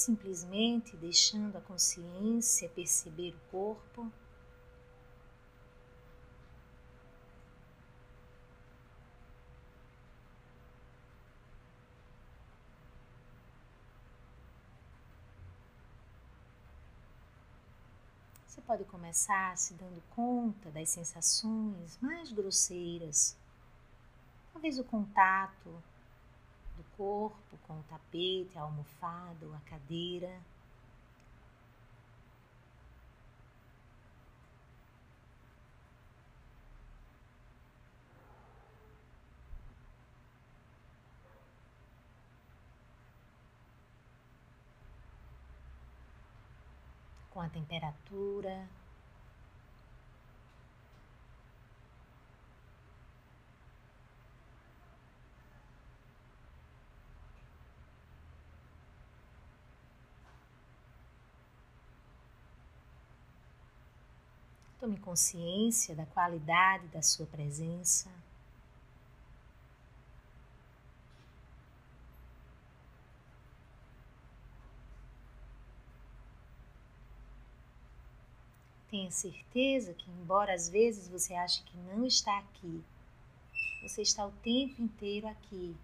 simplesmente deixando a consciência perceber o corpo. Você pode começar se dando conta das sensações mais grosseiras, talvez o contato do corpo com o tapete, a almofada a cadeira. Com a temperatura Tome consciência da qualidade da sua presença. Tenha certeza que, embora às vezes você ache que não está aqui, você está o tempo inteiro aqui,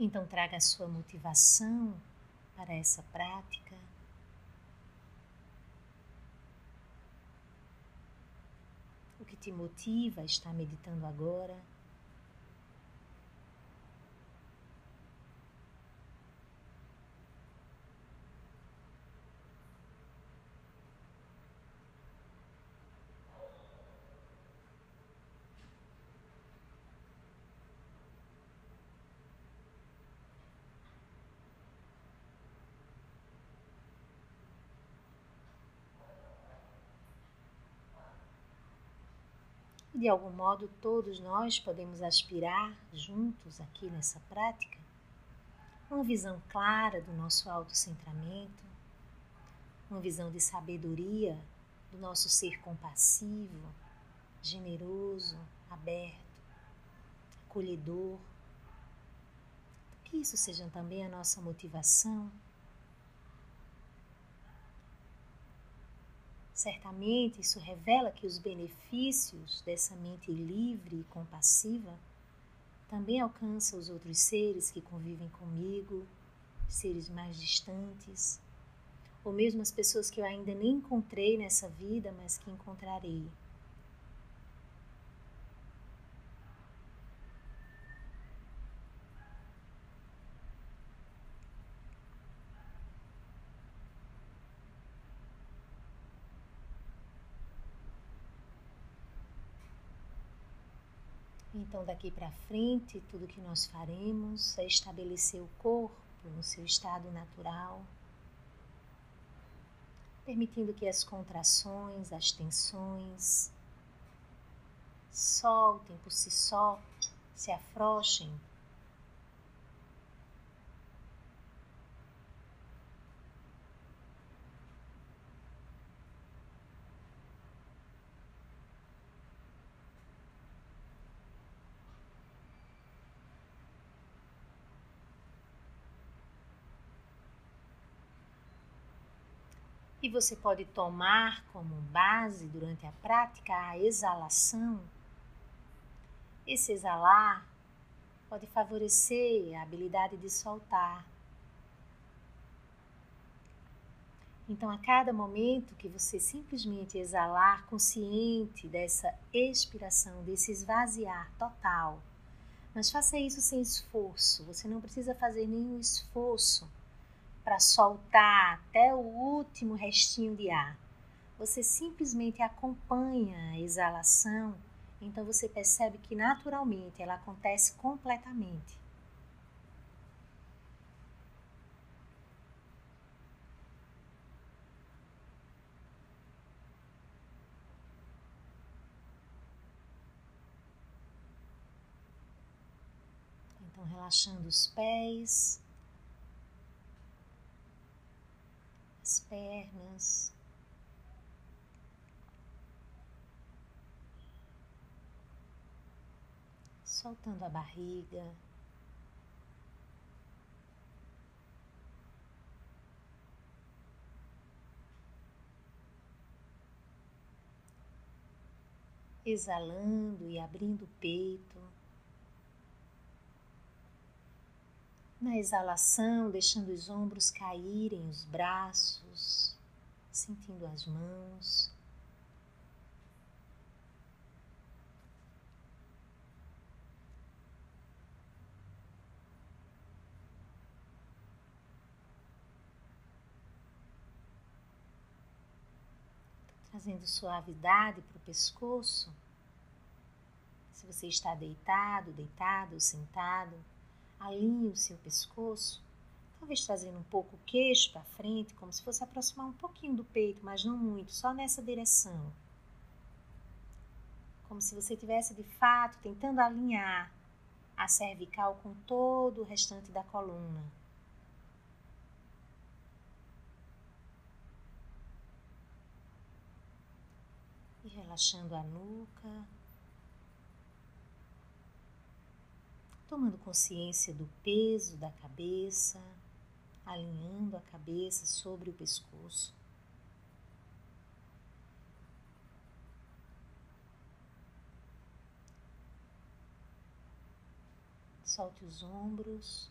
Então, traga a sua motivação para essa prática. O que te motiva a estar meditando agora? De algum modo todos nós podemos aspirar juntos aqui nessa prática? Uma visão clara do nosso autocentramento, uma visão de sabedoria do nosso ser compassivo, generoso, aberto, acolhedor. Que isso seja também a nossa motivação Certamente isso revela que os benefícios dessa mente livre e compassiva também alcançam os outros seres que convivem comigo, seres mais distantes, ou mesmo as pessoas que eu ainda nem encontrei nessa vida, mas que encontrarei. Então, daqui para frente, tudo que nós faremos é estabelecer o corpo no seu estado natural, permitindo que as contrações, as tensões soltem por si só, se afrouxem E você pode tomar como base durante a prática a exalação. Esse exalar pode favorecer a habilidade de soltar. Então, a cada momento que você simplesmente exalar, consciente dessa expiração, desse esvaziar total, mas faça isso sem esforço, você não precisa fazer nenhum esforço para soltar até o último restinho de ar. Você simplesmente acompanha a exalação, então você percebe que naturalmente ela acontece completamente. Então, relaxando os pés, as pernas, soltando a barriga. Exalando e abrindo o peito. Na exalação, deixando os ombros caírem, os braços, sentindo as mãos. trazendo suavidade para o pescoço. Se você está deitado, deitado sentado, alinhe o seu pescoço, talvez trazendo um pouco o queixo para frente, como se fosse aproximar um pouquinho do peito, mas não muito, só nessa direção. Como se você tivesse de fato tentando alinhar a cervical com todo o restante da coluna. e relaxando a nuca, tomando consciência do peso da cabeça, alinhando a cabeça sobre o pescoço. Solte os ombros.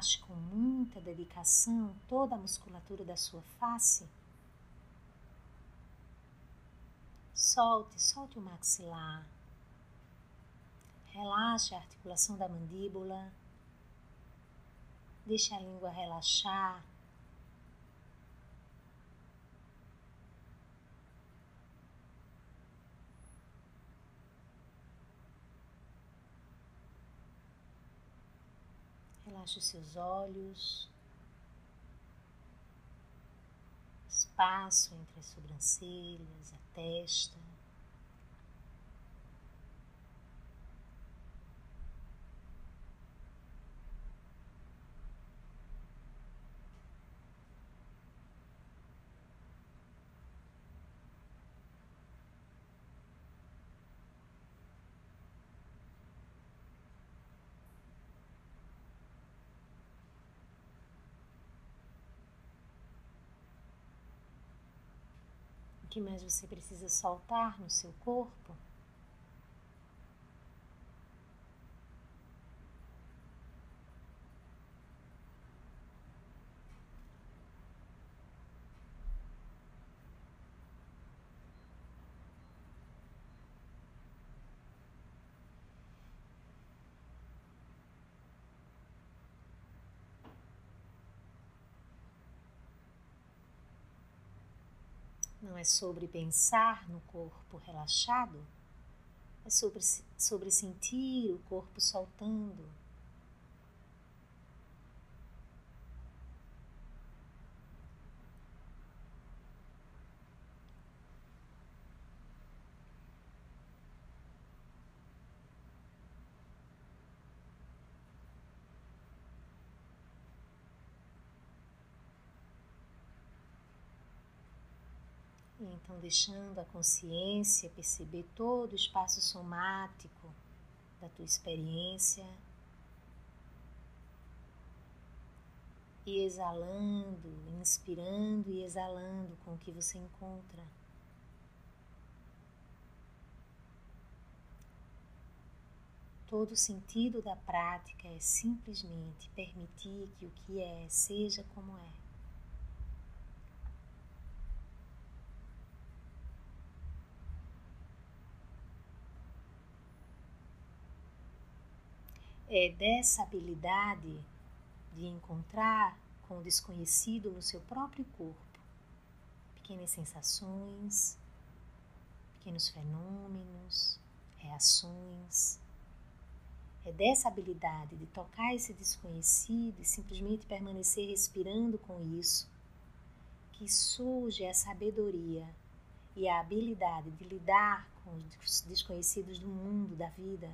Relaxe com muita dedicação toda a musculatura da sua face. Solte, solte o maxilar. Relaxe a articulação da mandíbula. Deixe a língua relaxar. Relaxe os seus olhos, espaço entre as sobrancelhas, a testa. Que mais você precisa soltar no seu corpo. Não é sobre pensar no corpo relaxado, é sobre, sobre sentir o corpo soltando. Então, deixando a consciência perceber todo o espaço somático da tua experiência. E exalando, inspirando e exalando com o que você encontra. Todo o sentido da prática é simplesmente permitir que o que é seja como é. É dessa habilidade de encontrar com o desconhecido no seu próprio corpo pequenas sensações, pequenos fenômenos, reações. É dessa habilidade de tocar esse desconhecido e simplesmente permanecer respirando com isso que surge a sabedoria e a habilidade de lidar com os desconhecidos do mundo, da vida.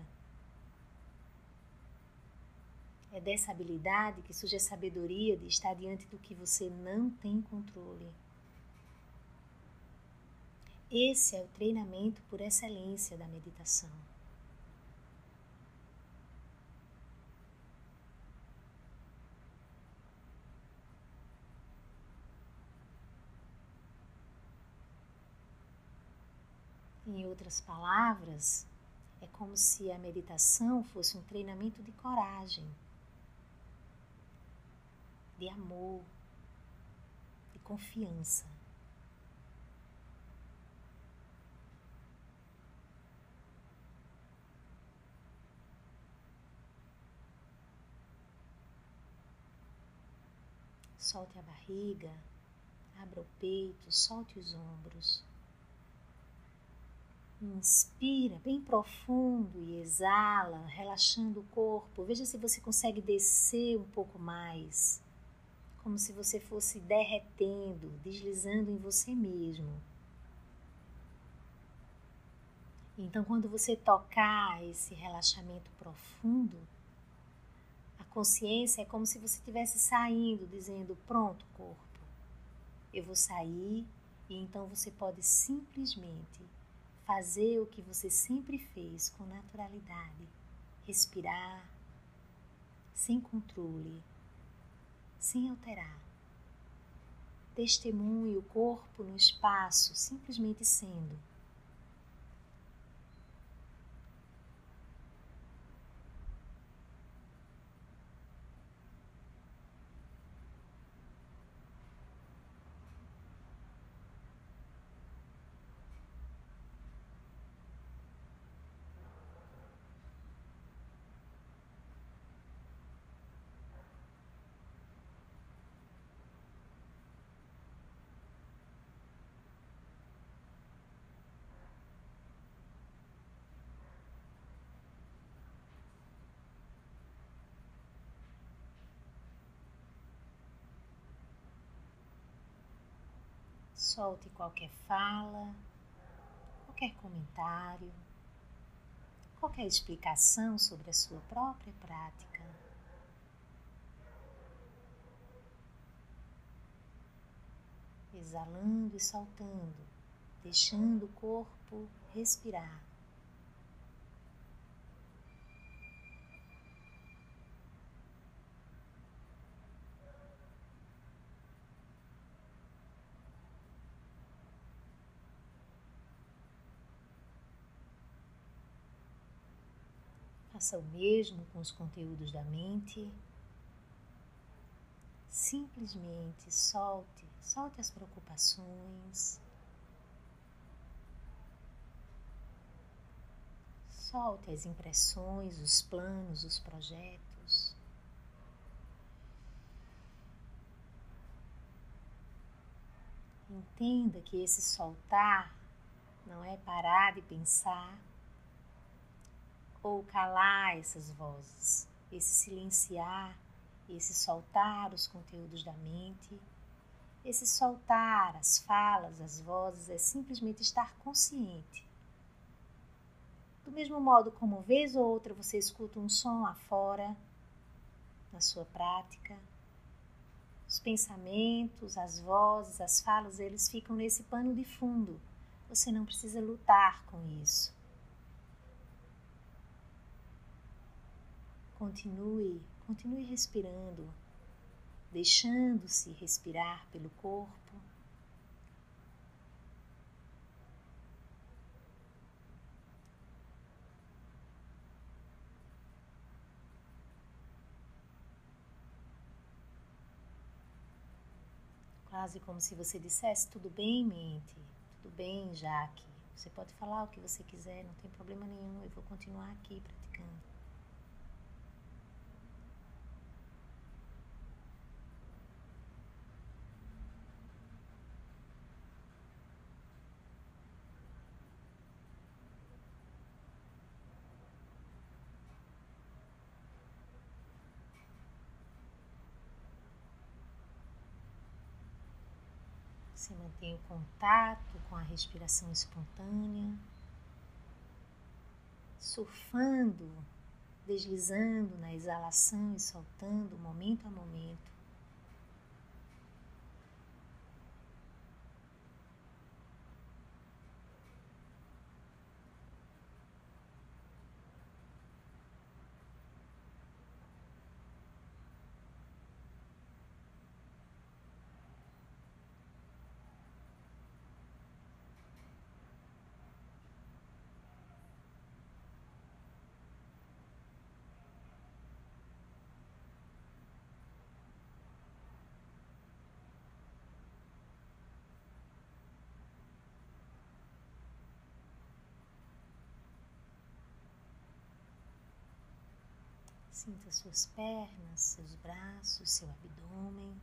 É dessa habilidade que surge a sabedoria de estar diante do que você não tem controle. Esse é o treinamento por excelência da meditação. Em outras palavras, é como se a meditação fosse um treinamento de coragem, de amor, de confiança. Solte a barriga, abra o peito, solte os ombros. Inspira bem profundo e exala, relaxando o corpo. Veja se você consegue descer um pouco mais, como se você fosse derretendo, deslizando em você mesmo. Então, quando você tocar esse relaxamento profundo, a consciência é como se você estivesse saindo, dizendo: Pronto, corpo, eu vou sair, e então você pode simplesmente fazer o que você sempre fez com naturalidade, respirar, sem controle, sem alterar. Testemunhe o corpo no espaço, simplesmente sendo. Solte qualquer fala, qualquer comentário, qualquer explicação sobre a sua própria prática. Exalando e soltando, deixando o corpo respirar. Faça o mesmo com os conteúdos da mente. Simplesmente solte, solte as preocupações. Solte as impressões, os planos, os projetos. Entenda que esse soltar não é parar de pensar, ou calar essas vozes, esse silenciar, esse soltar os conteúdos da mente, esse soltar as falas, as vozes, é simplesmente estar consciente. Do mesmo modo como vez ou outra você escuta um som lá fora, na sua prática, os pensamentos, as vozes, as falas, eles ficam nesse pano de fundo. Você não precisa lutar com isso. Continue, continue respirando, deixando-se respirar pelo corpo. Quase como se você dissesse: Tudo bem, mente? Tudo bem, Jaque? Você pode falar o que você quiser, não tem problema nenhum, eu vou continuar aqui praticando. Você mantém o contato com a respiração espontânea, surfando, deslizando na exalação e soltando momento a momento. Sinta suas pernas, seus braços, seu abdômen.